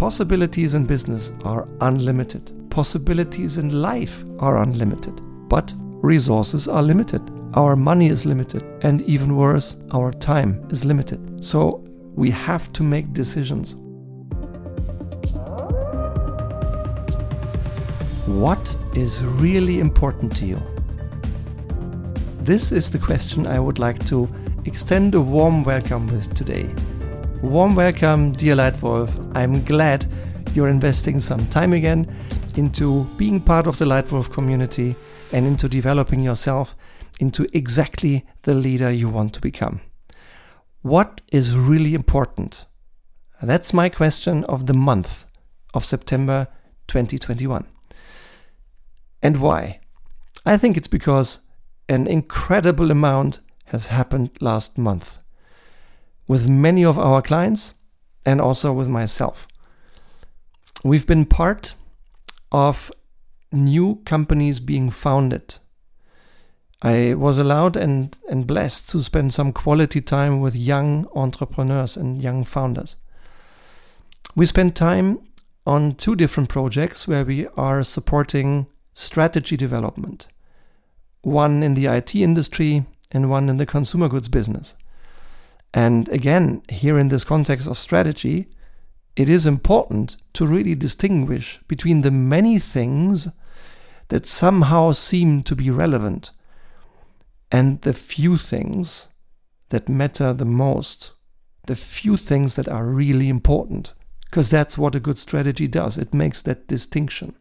Possibilities in business are unlimited. Possibilities in life are unlimited. But resources are limited. Our money is limited. And even worse, our time is limited. So we have to make decisions. What is really important to you? This is the question I would like to extend a warm welcome with today. Warm welcome, dear Lightwolf. I'm glad you're investing some time again into being part of the Lightwolf community and into developing yourself into exactly the leader you want to become. What is really important? That's my question of the month of September 2021. And why? I think it's because an incredible amount has happened last month with many of our clients and also with myself. We've been part of new companies being founded. I was allowed and, and blessed to spend some quality time with young entrepreneurs and young founders. We spent time on two different projects where we are supporting strategy development one in the IT industry and one in the consumer goods business. And again, here in this context of strategy, it is important to really distinguish between the many things that somehow seem to be relevant and the few things that matter the most, the few things that are really important, because that's what a good strategy does. It makes that distinction.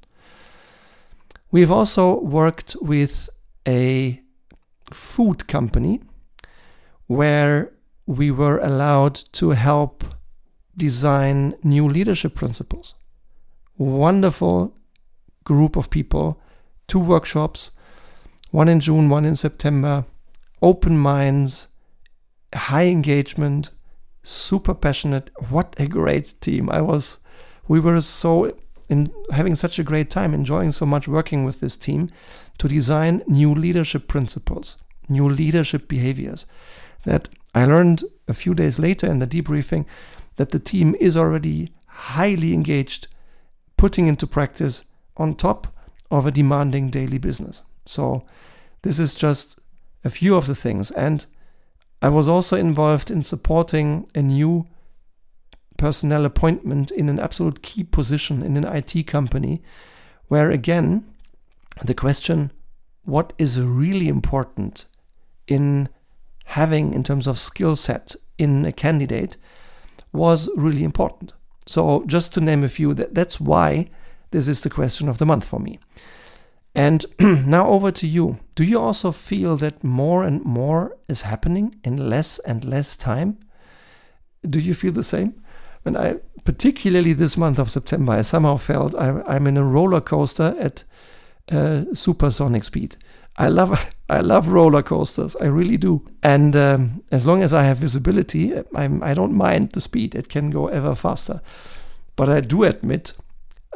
We've also worked with a food company where we were allowed to help design new leadership principles. Wonderful group of people, two workshops, one in June, one in September, open minds, high engagement, super passionate. What a great team. I was, we were so in having such a great time, enjoying so much working with this team to design new leadership principles, new leadership behaviors that I learned a few days later in the debriefing that the team is already highly engaged, putting into practice on top of a demanding daily business. So, this is just a few of the things. And I was also involved in supporting a new personnel appointment in an absolute key position in an IT company, where again, the question, what is really important in having in terms of skill set in a candidate was really important. So, just to name a few, that, that's why this is the question of the month for me. And now over to you. Do you also feel that more and more is happening in less and less time? Do you feel the same? When I, particularly this month of September, I somehow felt I, I'm in a roller coaster at uh, supersonic speed. I love I love roller coasters. I really do. And um, as long as I have visibility, I'm, I don't mind the speed. It can go ever faster. But I do admit,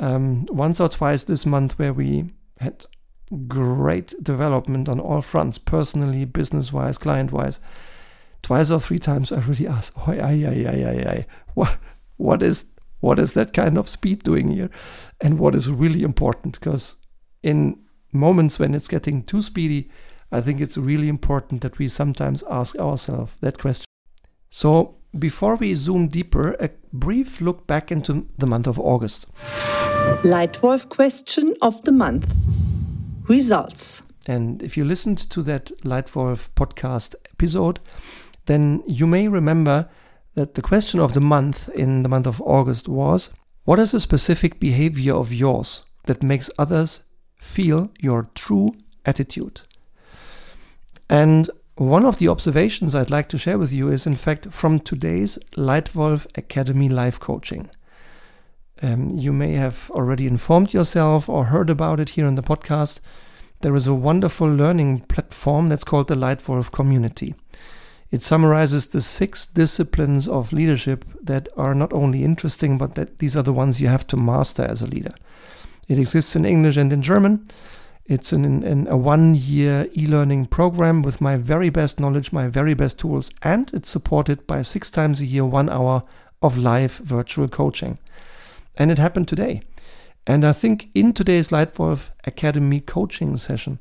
um, once or twice this month, where we had great development on all fronts, personally, business wise, client wise. Twice or three times, I really asked, "Oh, ay, ay, ay, ay, ay. what, what is, what is that kind of speed doing here, and what is really important? Because in moments when it's getting too speedy, I think it's really important that we sometimes ask ourselves that question. So, before we zoom deeper, a brief look back into the month of August. Lightwolf question of the month results. And if you listened to that Lightwolf podcast episode, then you may remember that the question of the month in the month of August was What is a specific behavior of yours that makes others feel your true attitude. And one of the observations I'd like to share with you is, in fact, from today's Lightwolf Academy live coaching. Um, you may have already informed yourself or heard about it here in the podcast. There is a wonderful learning platform that's called the Lightwolf Community. It summarizes the six disciplines of leadership that are not only interesting, but that these are the ones you have to master as a leader. It exists in English and in German. It's in, in a one year e learning program with my very best knowledge, my very best tools, and it's supported by six times a year, one hour of live virtual coaching. And it happened today. And I think in today's Lightwolf Academy coaching session,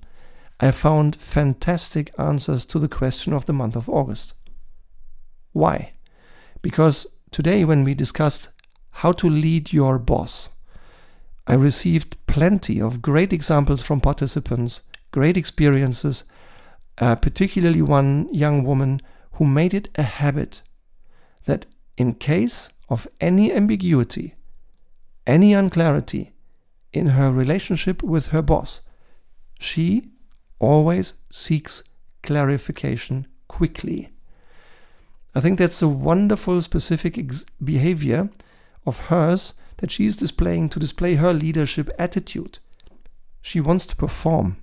I found fantastic answers to the question of the month of August. Why? Because today, when we discussed how to lead your boss, I received plenty of great examples from participants, great experiences, uh, particularly one young woman who made it a habit that in case of any ambiguity, any unclarity in her relationship with her boss, she always seeks clarification quickly. I think that's a wonderful specific behavior of hers that she is displaying to display her leadership attitude. She wants to perform.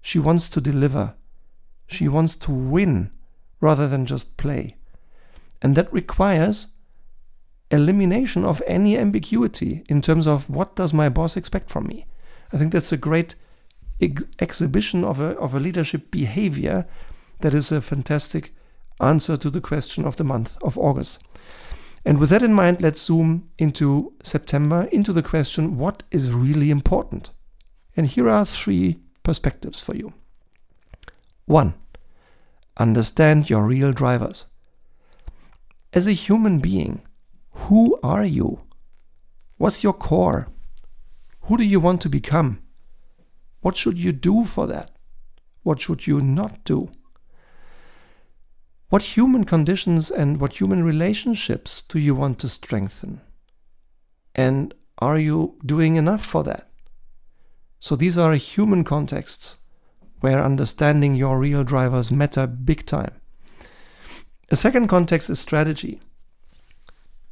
She wants to deliver. She wants to win rather than just play. And that requires elimination of any ambiguity in terms of what does my boss expect from me. I think that's a great ex- exhibition of a, of a leadership behavior that is a fantastic answer to the question of the month of August. And with that in mind, let's zoom into September, into the question what is really important? And here are three perspectives for you. One, understand your real drivers. As a human being, who are you? What's your core? Who do you want to become? What should you do for that? What should you not do? What human conditions and what human relationships do you want to strengthen? And are you doing enough for that? So these are human contexts where understanding your real drivers matter big time. A second context is strategy.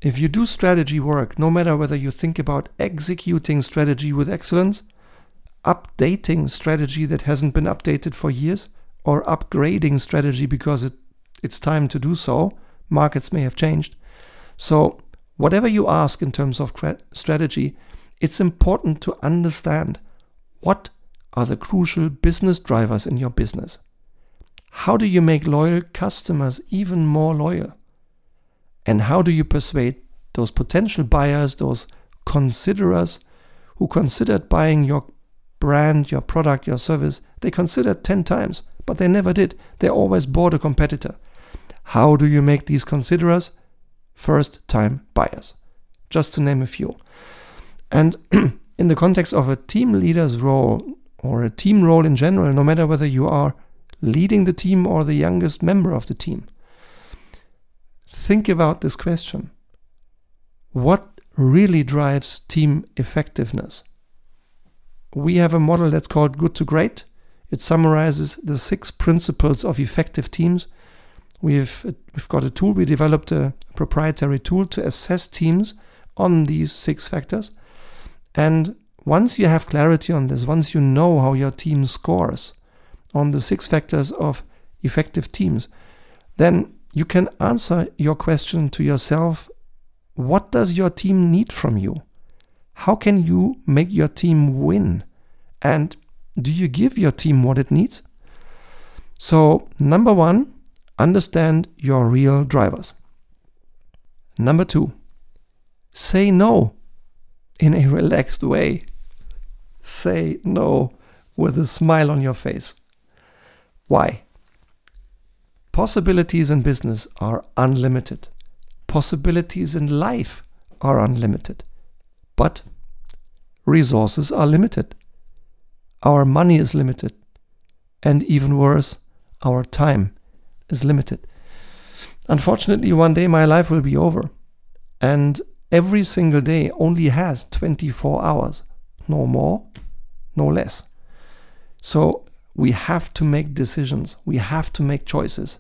If you do strategy work, no matter whether you think about executing strategy with excellence, updating strategy that hasn't been updated for years, or upgrading strategy because it, it's time to do so, markets may have changed. So, whatever you ask in terms of strategy, it's important to understand what are the crucial business drivers in your business. How do you make loyal customers even more loyal? And how do you persuade those potential buyers, those considerers who considered buying your brand, your product, your service? They considered 10 times, but they never did. They always bought a competitor. How do you make these considerers first time buyers? Just to name a few. And in the context of a team leader's role or a team role in general, no matter whether you are leading the team or the youngest member of the team, think about this question What really drives team effectiveness? We have a model that's called Good to Great. It summarizes the six principles of effective teams. We've, we've got a tool, we developed a proprietary tool to assess teams on these six factors. And once you have clarity on this, once you know how your team scores on the six factors of effective teams, then you can answer your question to yourself what does your team need from you? How can you make your team win? And do you give your team what it needs? So, number one, understand your real drivers. Number two, say no in a relaxed way. Say no with a smile on your face. Why? Possibilities in business are unlimited. Possibilities in life are unlimited. But resources are limited. Our money is limited. And even worse, our time is limited. Unfortunately, one day my life will be over. And every single day only has 24 hours. No more, no less. So we have to make decisions, we have to make choices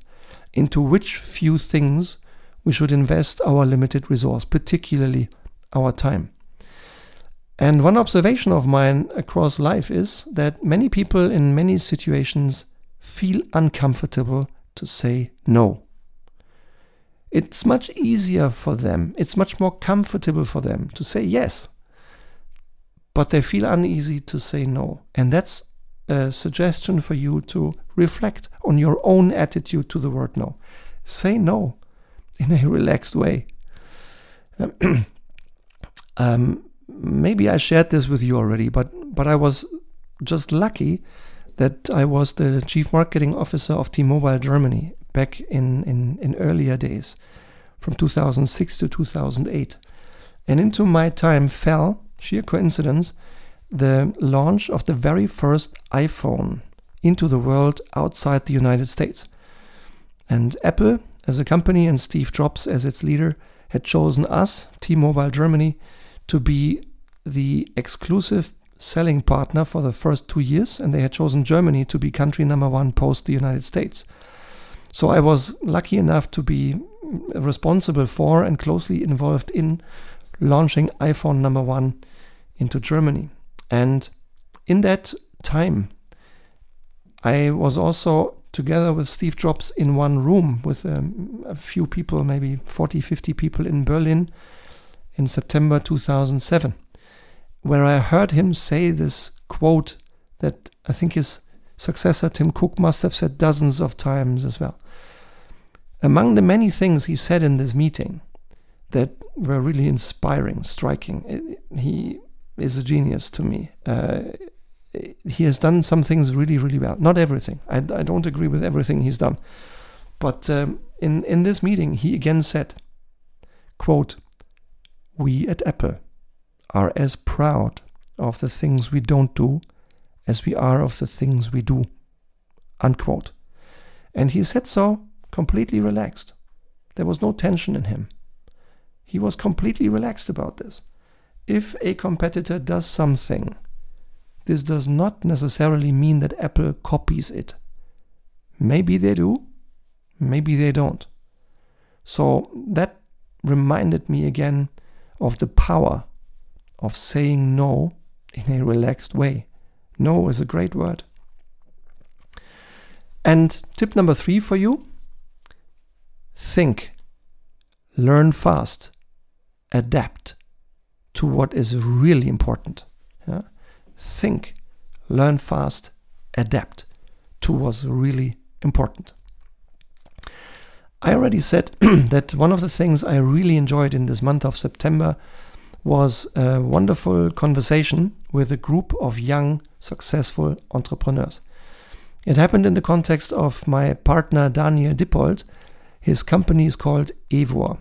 into which few things we should invest our limited resource, particularly our time. And one observation of mine across life is that many people in many situations feel uncomfortable to say no. It's much easier for them, it's much more comfortable for them to say yes, but they feel uneasy to say no. And that's a suggestion for you to reflect on your own attitude to the word no. Say no in a relaxed way. Um, maybe I shared this with you already, but but I was just lucky that I was the chief marketing officer of T-Mobile Germany back in, in, in earlier days, from 2006 to 2008. And into my time fell, sheer coincidence, the launch of the very first iPhone into the world outside the United States. And Apple, as a company, and Steve Jobs as its leader, had chosen us, T Mobile Germany, to be the exclusive selling partner for the first two years, and they had chosen Germany to be country number one post the United States. So I was lucky enough to be responsible for and closely involved in launching iPhone number one into Germany. And in that time, I was also together with Steve Jobs in one room with um, a few people, maybe 40, 50 people in Berlin in September 2007 where I heard him say this quote that I think his successor Tim Cook must have said dozens of times as well. Among the many things he said in this meeting that were really inspiring, striking, he is a genius to me. Uh, he has done some things really, really well. Not everything. I, I don't agree with everything he's done. But um, in, in this meeting, he again said, quote, We at Apple are as proud of the things we don't do as we are of the things we do. Unquote. And he said so completely relaxed. There was no tension in him. He was completely relaxed about this. If a competitor does something, this does not necessarily mean that Apple copies it. Maybe they do, maybe they don't. So that reminded me again of the power of saying no in a relaxed way. No is a great word. And tip number three for you think, learn fast, adapt to what is really important. Yeah? Think, learn fast, adapt to what's really important. I already said that one of the things I really enjoyed in this month of September was a wonderful conversation with a group of young, successful entrepreneurs. It happened in the context of my partner Daniel Dippold. His company is called EWOR.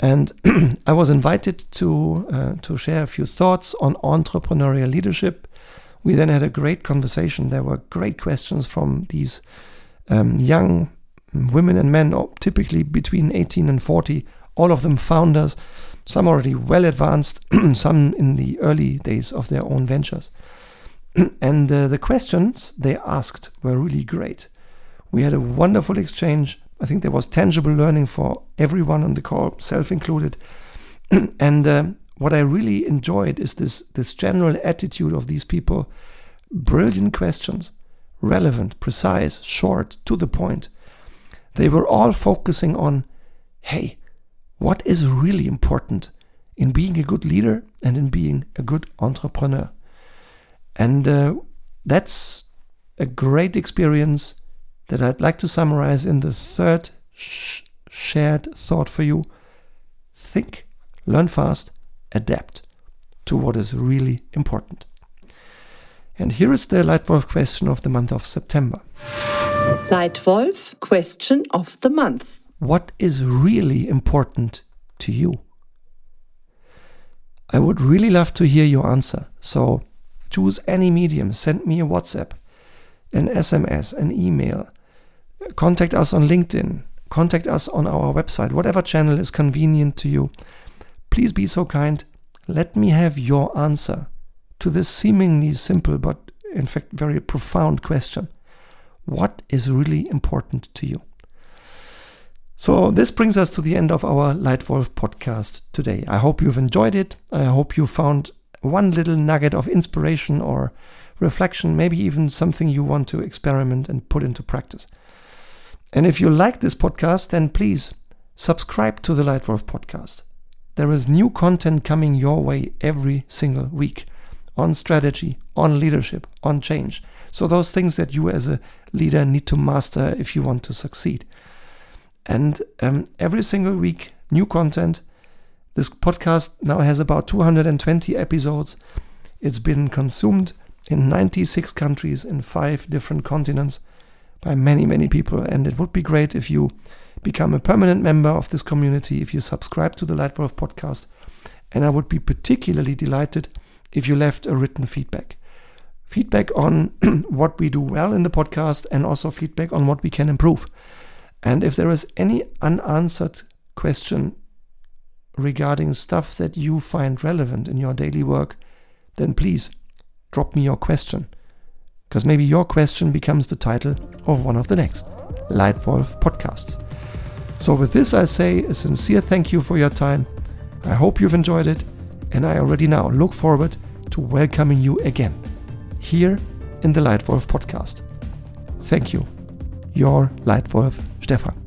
And I was invited to, uh, to share a few thoughts on entrepreneurial leadership. We then had a great conversation. There were great questions from these um, young women and men, typically between 18 and 40, all of them founders some already well advanced, some in the early days of their own ventures. and uh, the questions they asked were really great. We had a wonderful exchange. I think there was tangible learning for everyone on the call, self included. and uh, what I really enjoyed is this, this general attitude of these people. Brilliant questions, relevant, precise, short, to the point. They were all focusing on hey, what is really important in being a good leader and in being a good entrepreneur. And uh, that's a great experience that I'd like to summarize in the third sh shared thought for you. Think, learn fast, adapt to what is really important. And here is the Leitwolf question of the month of September. Leitwolf question of the month what is really important to you? I would really love to hear your answer. So choose any medium, send me a WhatsApp, an SMS, an email, contact us on LinkedIn, contact us on our website, whatever channel is convenient to you. Please be so kind. Let me have your answer to this seemingly simple but in fact very profound question. What is really important to you? So, this brings us to the end of our Lightwolf podcast today. I hope you've enjoyed it. I hope you found one little nugget of inspiration or reflection, maybe even something you want to experiment and put into practice. And if you like this podcast, then please subscribe to the Lightwolf podcast. There is new content coming your way every single week on strategy, on leadership, on change. So, those things that you as a leader need to master if you want to succeed. And um, every single week, new content. This podcast now has about 220 episodes. It's been consumed in 96 countries in five different continents by many, many people. And it would be great if you become a permanent member of this community, if you subscribe to the Lightwolf podcast. And I would be particularly delighted if you left a written feedback. Feedback on what we do well in the podcast and also feedback on what we can improve. And if there is any unanswered question regarding stuff that you find relevant in your daily work, then please drop me your question. Because maybe your question becomes the title of one of the next Lightwolf podcasts. So, with this, I say a sincere thank you for your time. I hope you've enjoyed it, and I already now look forward to welcoming you again here in the Lightwolf podcast. Thank you. Your Lightwolf Stefan.